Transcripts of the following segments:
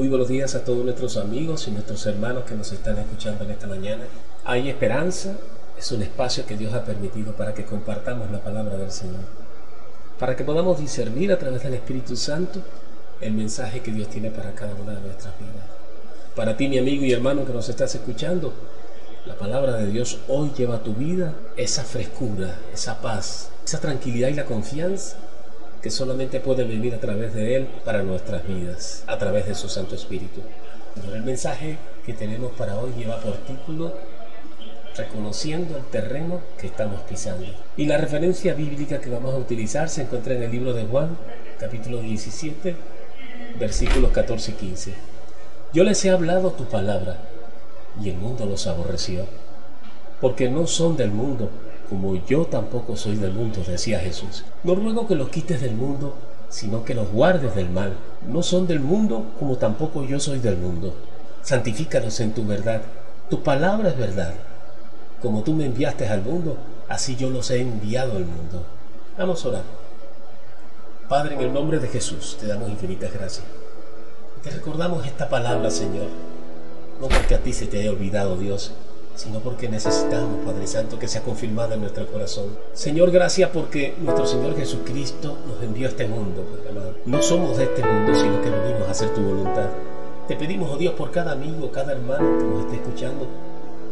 Muy buenos días a todos nuestros amigos y nuestros hermanos que nos están escuchando en esta mañana. Hay esperanza, es un espacio que Dios ha permitido para que compartamos la palabra del Señor, para que podamos discernir a través del Espíritu Santo el mensaje que Dios tiene para cada una de nuestras vidas. Para ti, mi amigo y hermano que nos estás escuchando, la palabra de Dios hoy lleva a tu vida esa frescura, esa paz, esa tranquilidad y la confianza que solamente puede venir a través de Él para nuestras vidas, a través de su Santo Espíritu. El mensaje que tenemos para hoy lleva por título Reconociendo el terreno que estamos pisando. Y la referencia bíblica que vamos a utilizar se encuentra en el libro de Juan, capítulo 17, versículos 14 y 15. Yo les he hablado tu palabra, y el mundo los aborreció, porque no son del mundo, como yo tampoco soy del mundo, decía Jesús. No ruego que los quites del mundo, sino que los guardes del mal. No son del mundo, como tampoco yo soy del mundo. Santifícalos en tu verdad. Tu palabra es verdad. Como tú me enviaste al mundo, así yo los he enviado al mundo. Vamos a orar. Padre, en el nombre de Jesús, te damos infinitas gracias. Te recordamos esta palabra, Señor, no porque a ti se te haya olvidado, Dios, sino porque necesitamos, Padre Santo, que sea confirmada en nuestro corazón. Señor, gracias porque nuestro Señor Jesucristo nos envió a este mundo, amado. No somos de este mundo, sino que venimos a hacer tu voluntad. Te pedimos, oh Dios, por cada amigo, cada hermano que nos esté escuchando,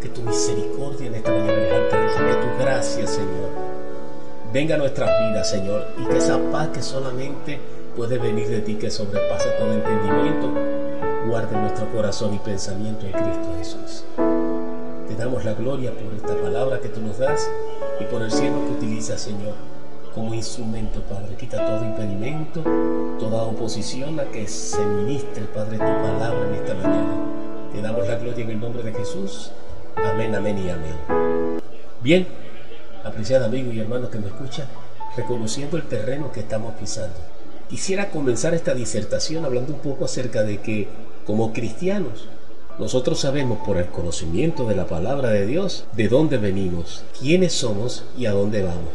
que tu misericordia en esta mañana que tu gracia, Señor, venga a nuestras vidas, Señor, y que esa paz que solamente puede venir de ti, que sobrepasa todo entendimiento, guarde nuestro corazón y pensamiento en Cristo Jesús damos la gloria por esta palabra que tú nos das y por el cielo que utilizas, Señor, como instrumento, Padre. Quita todo impedimento, toda oposición a que se ministre, Padre, tu palabra en esta mañana. Te damos la gloria en el nombre de Jesús. Amén, amén y amén. Bien, apreciado amigo y hermano que me escucha, reconociendo el terreno que estamos pisando. Quisiera comenzar esta disertación hablando un poco acerca de que como cristianos nosotros sabemos por el conocimiento de la palabra de Dios de dónde venimos, quiénes somos y a dónde vamos.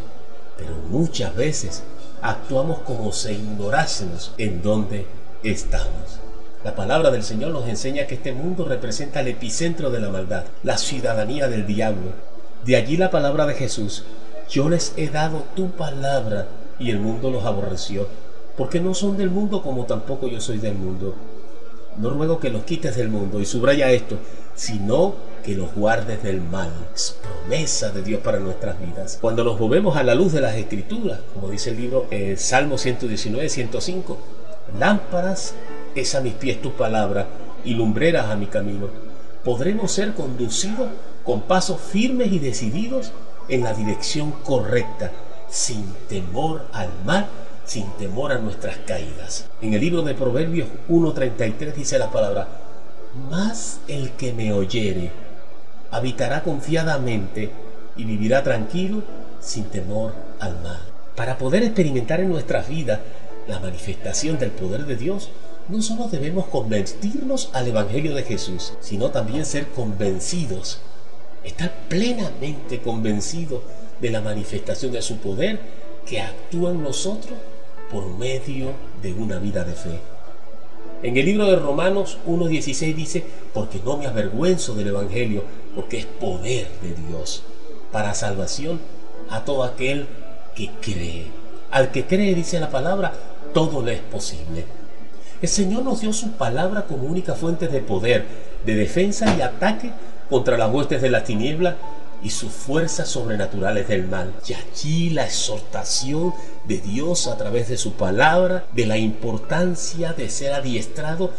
Pero muchas veces actuamos como si ignorásemos en dónde estamos. La palabra del Señor nos enseña que este mundo representa el epicentro de la maldad, la ciudadanía del diablo. De allí la palabra de Jesús, yo les he dado tu palabra y el mundo los aborreció, porque no son del mundo como tampoco yo soy del mundo. No ruego que los quites del mundo, y subraya esto, sino que los guardes del mal. Es promesa de Dios para nuestras vidas. Cuando nos movemos a la luz de las Escrituras, como dice el libro eh, Salmo 119, 105, lámparas es a mis pies tu palabra y lumbreras a mi camino. Podremos ser conducidos con pasos firmes y decididos en la dirección correcta, sin temor al mal sin temor a nuestras caídas. En el libro de Proverbios 1.33 dice la palabra, más el que me oyere habitará confiadamente y vivirá tranquilo sin temor al mal. Para poder experimentar en nuestras vidas la manifestación del poder de Dios, no solo debemos convertirnos al Evangelio de Jesús, sino también ser convencidos, estar plenamente convencidos de la manifestación de su poder que actúa en nosotros por medio de una vida de fe. En el libro de Romanos 1.16 dice, porque no me avergüenzo del Evangelio, porque es poder de Dios para salvación a todo aquel que cree. Al que cree, dice la palabra, todo le es posible. El Señor nos dio su palabra como única fuente de poder, de defensa y ataque contra las huestes de la tiniebla y sus fuerzas sobrenaturales del mal. Y allí la exhortación de Dios a través de su palabra, de la importancia de ser adiestrado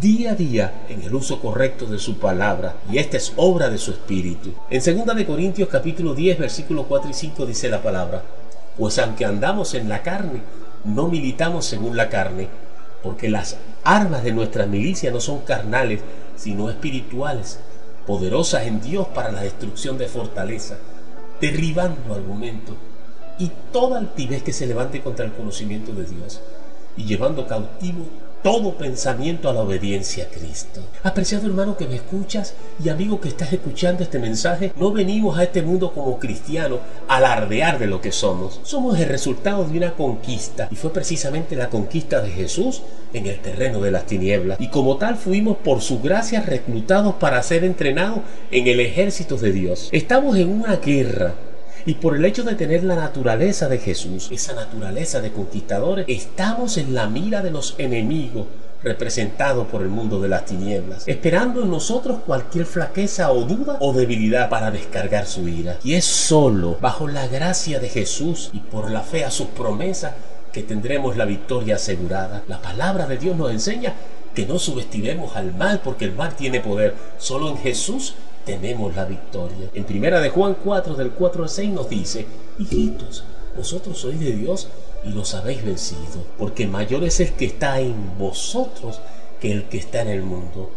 día a día en el uso correcto de su palabra y esta es obra de su espíritu. En 2 de Corintios capítulo 10 versículos 4 y 5 dice la palabra, pues aunque andamos en la carne, no militamos según la carne, porque las armas de nuestra milicia no son carnales, sino espirituales poderosas en Dios para la destrucción de fortaleza, derribando argumentos y toda altivez que se levante contra el conocimiento de Dios y llevando cautivo todo pensamiento a la obediencia a Cristo. Apreciado hermano que me escuchas y amigo que estás escuchando este mensaje, no venimos a este mundo como cristianos a alardear de lo que somos. Somos el resultado de una conquista y fue precisamente la conquista de Jesús en el terreno de las tinieblas. Y como tal fuimos por su gracia reclutados para ser entrenados en el ejército de Dios. Estamos en una guerra y por el hecho de tener la naturaleza de Jesús, esa naturaleza de conquistadores, estamos en la mira de los enemigos representados por el mundo de las tinieblas, esperando en nosotros cualquier flaqueza o duda o debilidad para descargar su ira. Y es solo bajo la gracia de Jesús y por la fe a sus promesas que tendremos la victoria asegurada. La palabra de Dios nos enseña que no subestimemos al mal porque el mal tiene poder. Solo en Jesús tenemos la victoria. En primera de Juan 4 del 4 al 6 nos dice, hijitos, vosotros sois de Dios y los habéis vencido, porque mayor es el que está en vosotros que el que está en el mundo.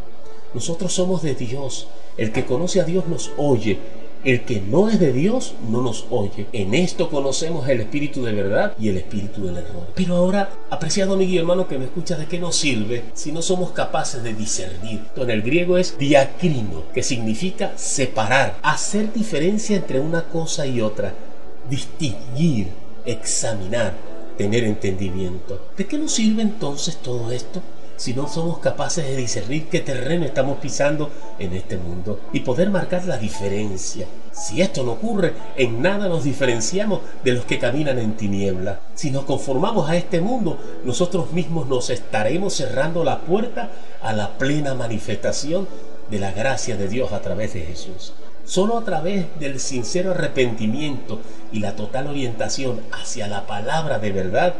Nosotros somos de Dios, el que conoce a Dios nos oye, el que no es de Dios no nos oye. En esto conocemos el espíritu de verdad y el espíritu del error. Pero ahora, apreciado amigo y hermano que me escucha, ¿de qué nos sirve si no somos capaces de discernir? En el griego es diacrino, que significa separar, hacer diferencia entre una cosa y otra, distinguir, examinar, tener entendimiento. ¿De qué nos sirve entonces todo esto? Si no somos capaces de discernir qué terreno estamos pisando en este mundo y poder marcar la diferencia. Si esto no ocurre, en nada nos diferenciamos de los que caminan en tiniebla. Si nos conformamos a este mundo, nosotros mismos nos estaremos cerrando la puerta a la plena manifestación de la gracia de Dios a través de Jesús. Solo a través del sincero arrepentimiento y la total orientación hacia la palabra de verdad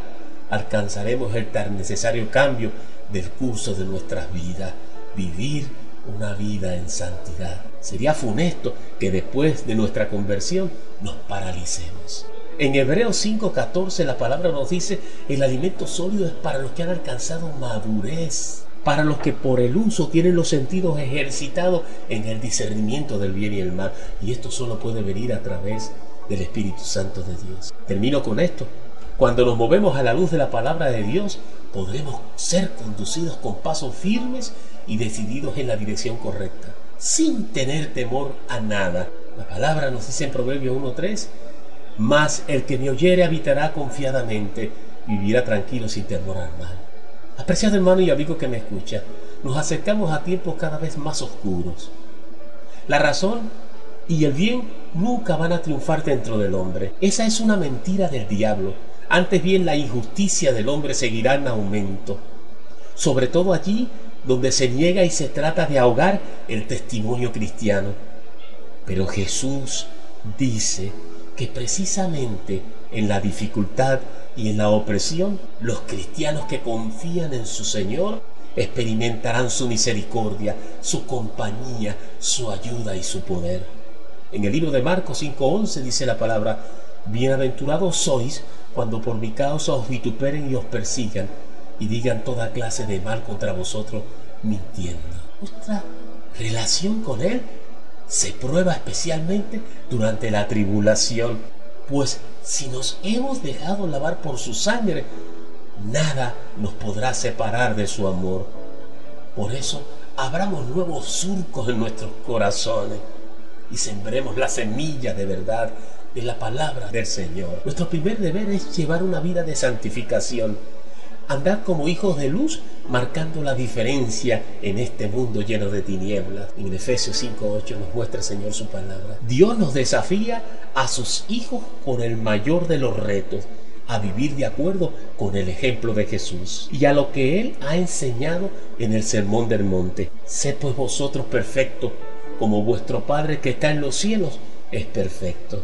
alcanzaremos el tan necesario cambio del curso de nuestras vidas, vivir una vida en santidad. Sería funesto que después de nuestra conversión nos paralicemos. En Hebreos 5:14 la palabra nos dice, el alimento sólido es para los que han alcanzado madurez, para los que por el uso tienen los sentidos ejercitados en el discernimiento del bien y el mal. Y esto solo puede venir a través del Espíritu Santo de Dios. Termino con esto. Cuando nos movemos a la luz de la palabra de Dios, podremos ser conducidos con pasos firmes y decididos en la dirección correcta, sin tener temor a nada. La palabra nos dice en Proverbio 1.3, mas el que me oyere habitará confiadamente, vivirá tranquilo sin temor al mal. Apreciado hermano y amigo que me escucha, nos acercamos a tiempos cada vez más oscuros. La razón y el bien nunca van a triunfar dentro del hombre. Esa es una mentira del diablo antes bien la injusticia del hombre seguirá en aumento, sobre todo allí donde se niega y se trata de ahogar el testimonio cristiano. Pero Jesús dice que precisamente en la dificultad y en la opresión, los cristianos que confían en su Señor experimentarán su misericordia, su compañía, su ayuda y su poder. En el libro de Marcos 5:11 dice la palabra, Bienaventurados sois cuando por mi causa os vituperen y os persigan y digan toda clase de mal contra vosotros mintiendo. Nuestra relación con Él se prueba especialmente durante la tribulación, pues si nos hemos dejado lavar por su sangre, nada nos podrá separar de su amor. Por eso, abramos nuevos surcos en nuestros corazones y sembremos la semilla de verdad de la palabra del Señor. Nuestro primer deber es llevar una vida de santificación, andar como hijos de luz, marcando la diferencia en este mundo lleno de tinieblas. En Efesios 5.8 nos muestra el Señor su palabra. Dios nos desafía a sus hijos con el mayor de los retos, a vivir de acuerdo con el ejemplo de Jesús y a lo que Él ha enseñado en el Sermón del Monte. Sé pues vosotros perfectos, como vuestro Padre que está en los cielos es perfecto.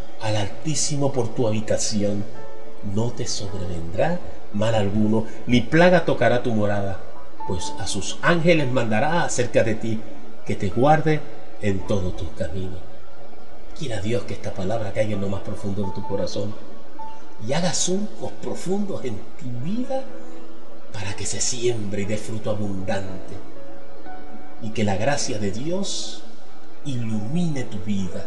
al Altísimo por tu habitación. No te sobrevendrá mal alguno, ni plaga tocará tu morada, pues a sus ángeles mandará acerca de ti que te guarde en todo tus caminos. Quiera Dios que esta palabra caiga en lo más profundo de tu corazón y haga surcos profundos en tu vida para que se siembre y dé fruto abundante y que la gracia de Dios ilumine tu vida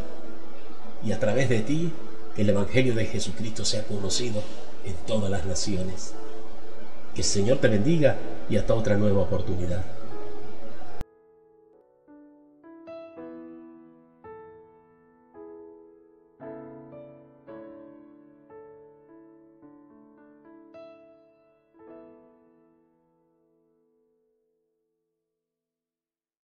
y a través de ti el Evangelio de Jesucristo sea conocido en todas las naciones. Que el Señor te bendiga y hasta otra nueva oportunidad.